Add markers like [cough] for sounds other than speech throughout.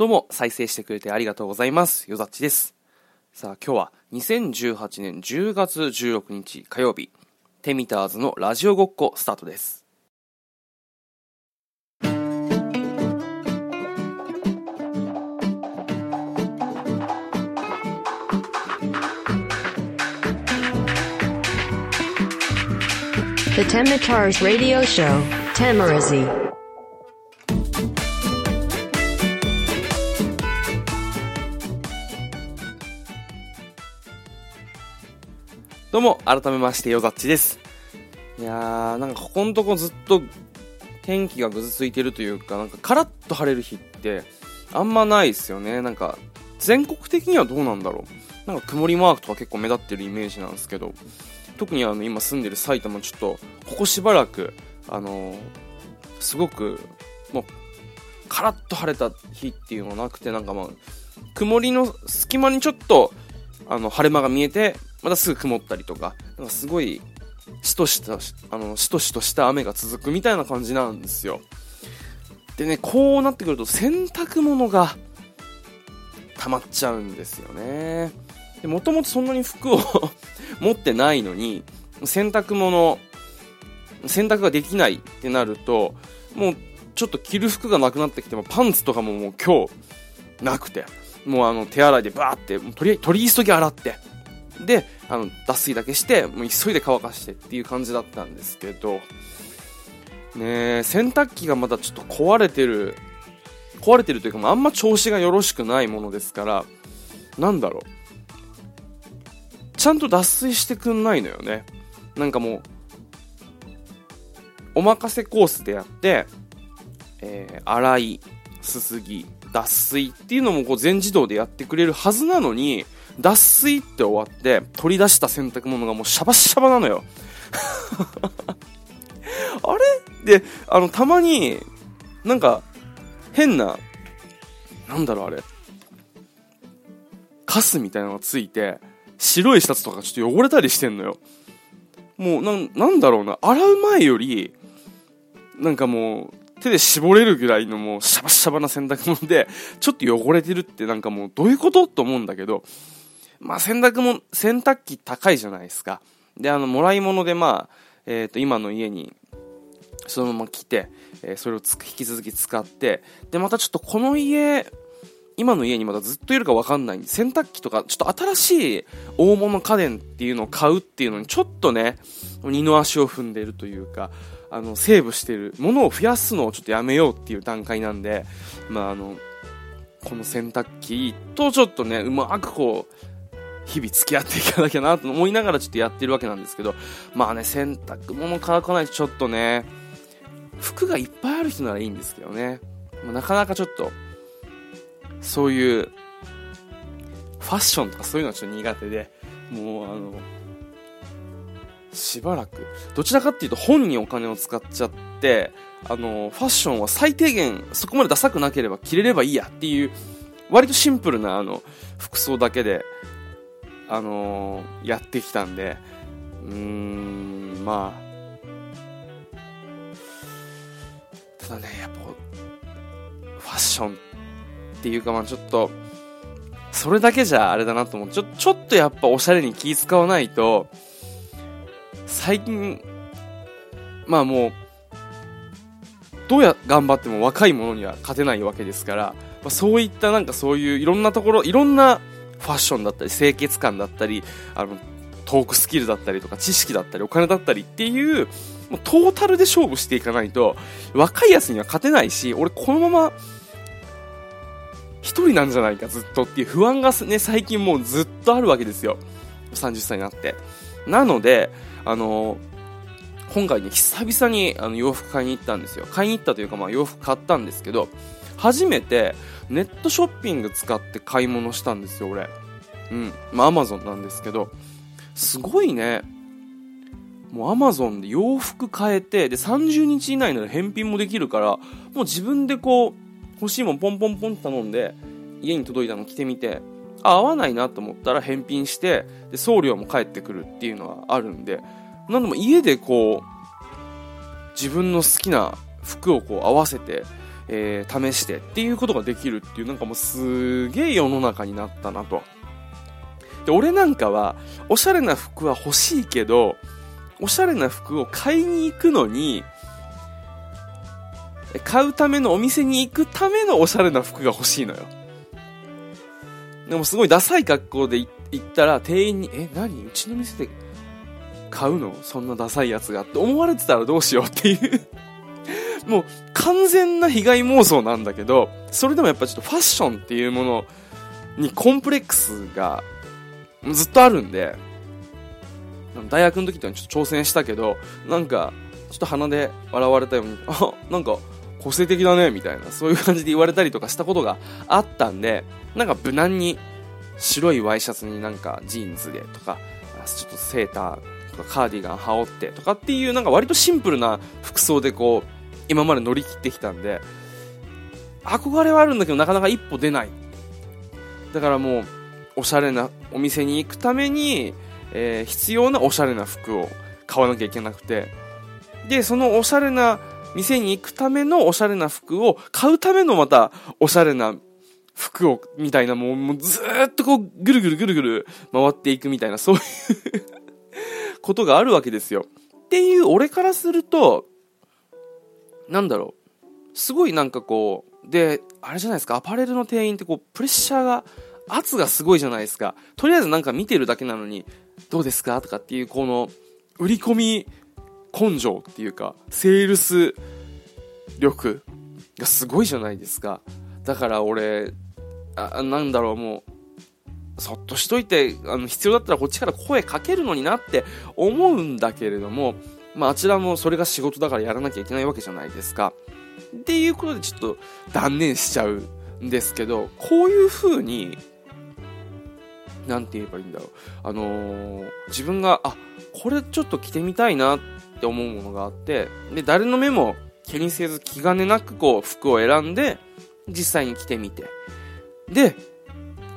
どうも、再生してくれてありがとうございます。よざっちです。さあ、今日は2018年10月16日火曜日、テミターズのラジオごっこスタートです。The Temitars Radio Show, Tamarazi. どうも、改めまして、よざっちです。いやー、なんかここのとこずっと天気がぐずついてるというか、なんかカラッと晴れる日ってあんまないですよね。なんか全国的にはどうなんだろう。なんか曇りマークとか結構目立ってるイメージなんですけど、特にあの今住んでる埼玉ちょっとここしばらく、あのーすごくもうカラッと晴れた日っていうのがなくて、なんかまあ、曇りの隙間にちょっとあの晴れ間が見えてまたすぐ曇ったりとかなんかすごいしとしたあのしとしとした雨が続くみたいな感じなんですよ。でねこうなってくると洗濯物が溜まっちゃうんですよね。でもともとそんなに服を [laughs] 持ってないのに洗濯物洗濯ができないってなるともうちょっと着る服がなくなってきてもパンツとかももう今日なくて。もうあの手洗いでバーってもう取り取り急ぎ洗って。であの脱水だけしてもう急いで乾かしてっていう感じだったんですけどね洗濯機がまだちょっと壊れてる壊れてるというかああんま調子がよろしくないものですからなんだろう。ちゃんと脱水してくんないのよね。なんかもうお任せコースでやって、えー洗いすすぎ脱水っていうのもこう全自動でやってくれるはずなのに脱水って終わって取り出した洗濯物がもうシャバシャバなのよ。[laughs] あれ？であのたまになんか変ななんだろうあれ。カスみたいなのがついて白いシャツとかちょっと汚れたりしてんのよ。もうななんだろうな。洗う前よりなんかもう手で絞れるぐらいのもうシャバシャバな洗濯物でちょっと汚れてるってなんかもうどういうこと？と思うんだけどまあ洗濯も洗濯機高いじゃないですか。であのもらい物でまあえっ、と今の家にそのまま来て、えーそれを引き続き使ってでまたちょっとこの家今の家にまだずっといるか分かんないんで洗濯機とかちょっと新しい大物家電っていうのを買うっていうのにちょっとね二の足を踏んでるというかあのセーブしてるものを増やすのをちょっとやめようっていう段階なんでまああのこの洗濯機とちょっとねうまくこう日々付き合っていかなきゃなと思いながらちょっとやってるわけなんですけどまあね洗濯物乾かないとちょっとね服がいっぱいある人ならいいんですけどね、まあなかなかちょっとそういうファッションとかそういうのはちょっと苦手でもうあのしばらくどちらかっていうと本にお金を使っちゃってあのファッションは最低限そこまでダサくなければ着れればいいやっていう割とシンプルなあの服装だけであのやってきたんでうーんまあただねやっぱファッションっていうかまあちょっとそれだけじゃあれだなと思う。ちょちょっとやっぱおしゃれに気使わないと最近まあもうどうや頑張っても若い者には勝てないわけですから、まあ、そういったなんかそういういろんなところいろんなファッションだったり清潔感だったりあのトークスキルだったりとか知識だったりお金だったりっていうもうトータルで勝負していかないと若いやつには勝てないし俺このまま一人なんじゃないかずっとっていう不安がね最近もうずっとあるわけですよ。30歳になって。なのであの今回ね久々にあの洋服買いに行ったんですよ。買いに行ったというかまあ洋服買ったんですけど初めてネットショッピング使って買い物したんですよ俺。うんまあアマゾンなんですけどすごいねもうアマゾンで洋服買えてで30日以内なら返品もできるからもう自分でこう欲しいもんポンポンポンって頼んで家に届いたの着てみてあ合わないなと思ったら返品してで送料も返ってくるっていうのはあるんでなんでも家でこう自分の好きな服をこう合わせて、えー試してっていうことができるっていうなんかもうすげえ世の中になったなと。で、俺なんかは、おしゃれな服は欲しいけど、おしゃれな服を買いに行くのに、買うためのお店に行くためのおしゃれな服が欲しいのよ。でもすごいダサい格好で行ったら店員に、え、何？うちの店で買うの？そんなダサいやつがって思われてたらどうしようっていう。もう完全な被害妄想なんだけど、それでもやっぱちょっとファッションっていうものにコンプレックスがずっとあるんで、大学の時ってのはちょっと挑戦したけど、なんか、ちょっと鼻で笑われたように、あ、なんか個性的だね、みたいな、そういう感じで言われたりとかしたことがあったんで、なんか無難に白いワイシャツになんかジーンズでとか、ちょっとセーターとかカーディガン羽織ってとかっていうなんか割とシンプルな服装でこう、今まで乗り切ってきたんで、憧れはあるんだけどなかなか一歩出ない。だからもう、おしゃれなお店に行くために、えー必要なおしゃれな服を買わなきゃいけなくて、で、そのおしゃれな店に行くためのおしゃれな服を買うためのまたおしゃれな服を、みたいなもう、もうずっとこうぐるぐるぐるぐる回っていくみたいな、そういう [laughs] ことがあるわけですよ。っていう俺からすると、なんだろう。すごいなんかこう、で、あれじゃないですか、アパレルの店員ってこう、プレッシャーが、圧がすごいじゃないですか。とりあえずなんか見てるだけなのに、どうですかとかっていう、この、売り込み根性っていうか、セールス力がすごいじゃないですか。だから俺、あなんだろう、もう、そっとしといて、あの、必要だったらこっちから声かけるのになって思うんだけれども、まあ、あちらもそれが仕事だからやらなきゃいけないわけじゃないですか。っていうことでちょっと断念しちゃうんですけど、こういう風に、なんて言えばいいんだろう。あのー自分が、あ、これちょっと着てみたいなって思うものがあって、で、誰の目も気にせず気兼ねなくこう服を選んで、実際に着てみて。で、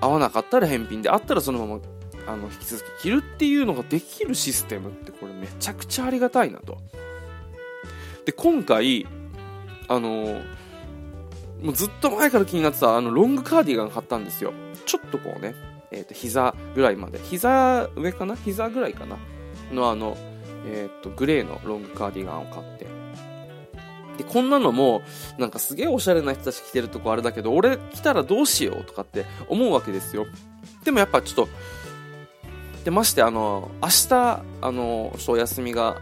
合わなかったら返品で、あったらそのまま、あの、引き続き着るっていうのができるシステムってこれめちゃくちゃありがたいなと。で、今回、あのーもうずっと前から気になってたあのロングカーディガン買ったんですよ。ちょっとこうね、と、膝ぐらいまで。膝上かな？膝ぐらいかな？のあの、えっ、と、グレーのロングカーディガンを買って。で、こんなのも、なんかすげえおしゃれな人たち着てるとこあれだけど、俺着たらどうしようとかって思うわけですよ。でもやっぱちょっと、で、ましてあの、明日、あの、ちょっとお休みが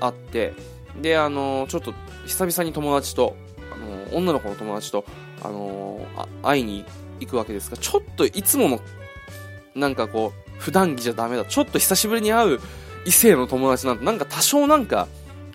あって、で、あの、ちょっと久々に友達と、あの、女の子の友達と、あの、あ会いに行くわけですが、ちょっといつもの、なんかこう、普段着じゃダメだ。ちょっと久しぶりに会う異性の友達なんて、なんか多少なんか、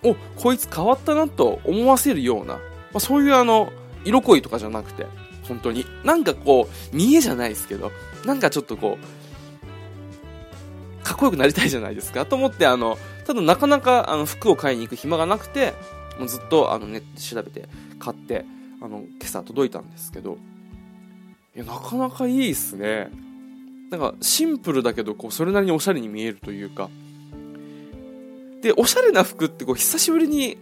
お、こいつ変わったなと思わせるような、まあ、そういうあの、色恋とかじゃなくて、本当に。なんかこう、見えじゃないですけど、なんかちょっとこう、かっこよくなりたいじゃないですか。と思って、あの、ただなかなかあの服を買いに行く暇がなくて、もうずっとあのネット調べて買って、あの、今朝届いたんですけど、いや、なかなかいいっすね。なんかシンプルだけど、こう、それなりにおしゃれに見えるというか。で、おしゃれな服ってこう、久しぶりに、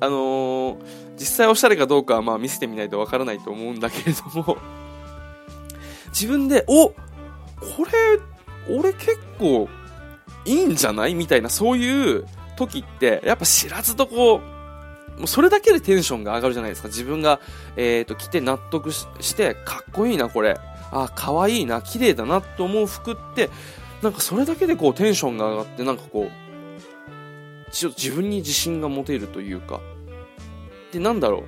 あのー実際おしゃれかどうかはまあ見せてみないとわからないと思うんだけれども、[laughs] 自分で、おこれ、俺結構いいんじゃない？みたいな、そういう時って、やっぱ知らずとこう、もうそれだけでテンションが上がるじゃないですか。自分が、えっ、と、着て納得しして、かっこいいな、これ。あ、可愛いな、綺麗だなと思う服って、なんかそれだけでこうテンションが上がって、なんかこう、ちょっと自分に自信が持てるというか。で、なんだろう。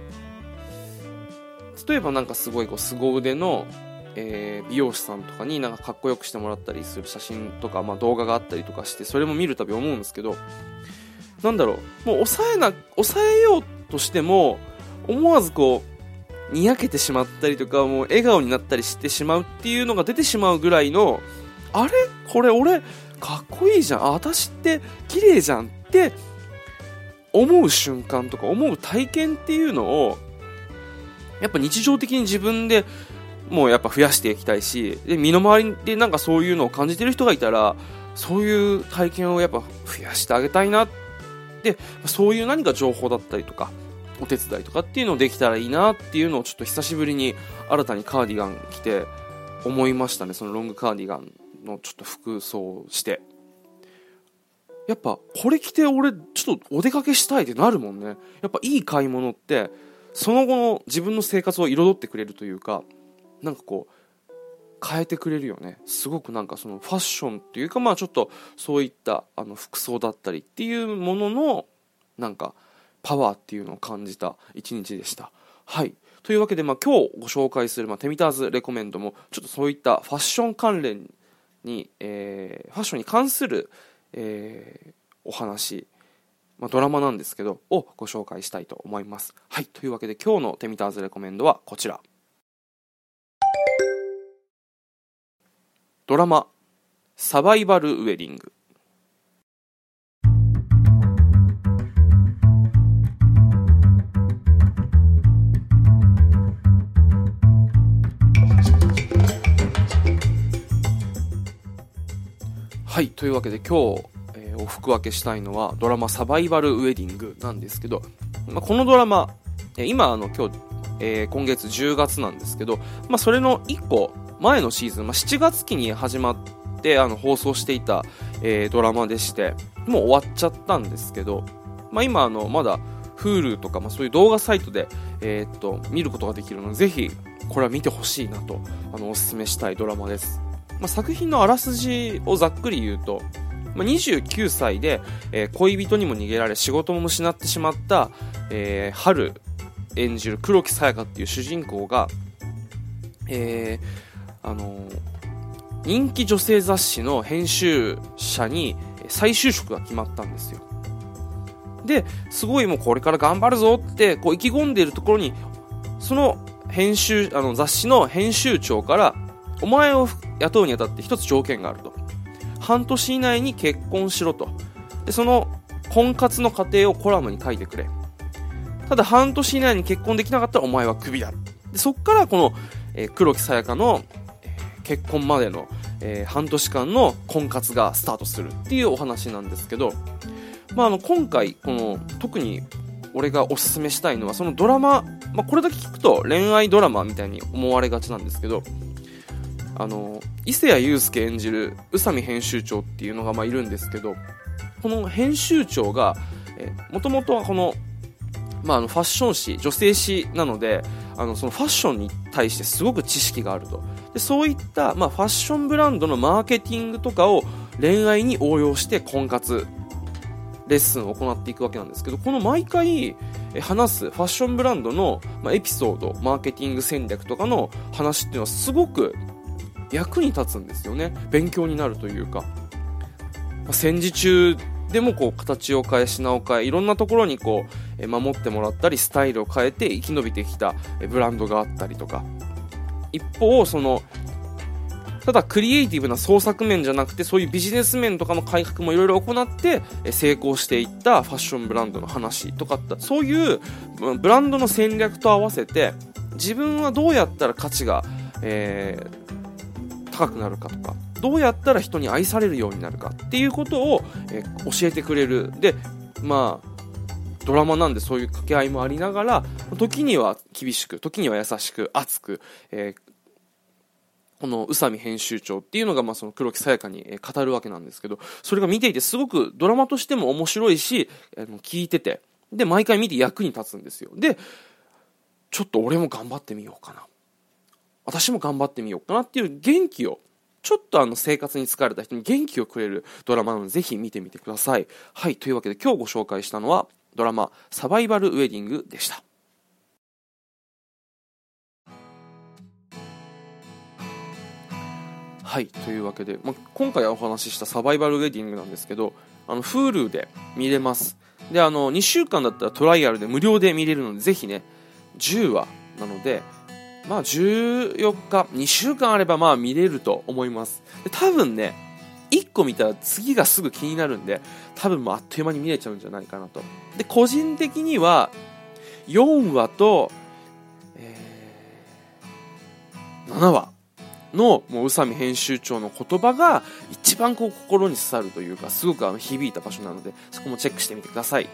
例えばなんかすごいこう、凄腕の、えー美容師さんとかになんかかっこよくしてもらったりする写真とか、まあ動画があったりとかして、それも見るたび思うんですけど、なんだろう、もう抑えな、抑えようとしても、思わずこう、にやけてしまったりとか、もう笑顔になったりしてしまうっていうのが出てしまうぐらいの、あれ？これ俺、かっこいいじゃん。あ、私って綺麗じゃんって思う瞬間とか思う体験っていうのを、やっぱ日常的に自分でもうやっぱ増やしていきたいし、で、身の回りでなんかそういうのを感じてる人がいたら、そういう体験をやっぱ増やしてあげたいなって、そういう何か情報だったりとか、お手伝いとかっていうのをできたらいいなっていうのをちょっと久しぶりに新たにカーディガン着て思いましたね。そのロングカーディガンのちょっと服装をして。やっぱこれ着て俺ちょっとお出かけしたいってなるもんね。やっぱいい買い物ってその後の自分の生活を彩ってくれるというかなんかこう変えてくれるよね。すごくなんかそのファッションっていうかまあちょっとそういったあの服装だったりっていうもののなんかパワーっていうのを感じた一日でした。はい。というわけで、まあ、今日ご紹介する、まあ、テミターズレコメンドもちょっとそういったファッション関連に、えー、ファッションに関する、えー、お話、まあ、ドラマなんですけどをご紹介したいと思います。はい。というわけで今日のテミターズレコメンドはこちら。ドラマ「サバイバルウェディング」はいというわけで今日、えー、お服分けしたいのはドラマ「サバイバルウェディング」なんですけど、まあ、このドラマえ今あの今日、えー、今月10月なんですけど、まあ、それの1個前のシーズン、まあ、7月期に始まってあの放送していた、えー、ドラマでしてもう終わっちゃったんですけど、まあ、今あのまだ Hulu とか、まあ、そういう動画サイトで、えー、っと見ることができるのでぜひこれは見てほしいなとあのおすすめしたいドラマです。まあ、作品のあらすじをざっくり言うと、まあ、29歳で、えー、恋人にも逃げられ仕事も失ってしまった、えー、春演じる黒木さやかっていう主人公が、えー、あの人気女性雑誌の編集者に再就職が決まったんですよ。ですごいもうこれから頑張るぞってこう意気込んでいるところにその編集あの雑誌の編集長からお前を雇うにあたって一つ条件があると。半年以内に結婚しろと。で、その婚活の過程をコラムに書いてくれ。ただ半年以内に結婚できなかったらお前はクビだ。で、そっからこの、えー、黒木さやかの、えー、結婚までの、えー、半年間の婚活がスタートするっていうお話なんですけど、まあ、あの今回この特に俺がおすすめしたいのはそのドラマ、まあ、これだけ聞くと恋愛ドラマみたいに思われがちなんですけどあの伊勢谷友介演じる宇佐美編集長っていうのがまあいるんですけどこの編集長がもともとはこの,、まあ、あのファッション誌女性誌なのであのそのファッションに対してすごく知識があると。でそういった、まあ、ファッションブランドのマーケティングとかを恋愛に応用して婚活レッスンを行っていくわけなんですけどこの毎回話すファッションブランドのエピソードマーケティング戦略とかの話っていうのはすごく役に立つんですよね。勉強になるというか、まあ、戦時中でもこう形を変え品を変えいろんなところにこう守ってもらったりスタイルを変えて生き延びてきたブランドがあったりとか。一方そのただクリエイティブな創作面じゃなくてそういうビジネス面とかの改革もいろいろ行って成功していったファッションブランドの話とかそういうブランドの戦略と合わせて自分はどうやったら価値が、えー、高くなるかとかどうやったら人に愛されるようになるかっていうことを、え、教えてくれる。でまあドラマなんでそういう掛け合いもありながら時には厳しく時には優しく熱く、えー、この宇佐美編集長っていうのが、まあ、その黒木さやかに語るわけなんですけどそれが見ていてすごくドラマとしても面白いし、あの聞いててで毎回見て役に立つんですよ。でちょっと俺も頑張ってみようかな。私も頑張ってみようかなっていう元気をちょっとあの生活に疲れた人に元気をくれるドラマなのでぜひ見てみてください。はい、というわけで今日ご紹介したのはドラマサバイバルウェディングでした。はい、というわけで、まあ、今回お話ししたサバイバルウェディングなんですけど、あの Hulu で見れます。で、あの2週間だったらトライアルで無料で見れるのでぜひね、10話なので、まあ14日、2週間あればまあ見れると思います。で多分ね、1個見たら次がすぐ気になるんで、多分もうあっという間に見れちゃうんじゃないかなと。で、個人的には、4話と、えー、7話のもう宇佐美編集長の言葉が一番こう心に刺さるというか、すごくあの響いた場所なので、そこもチェックしてみてください。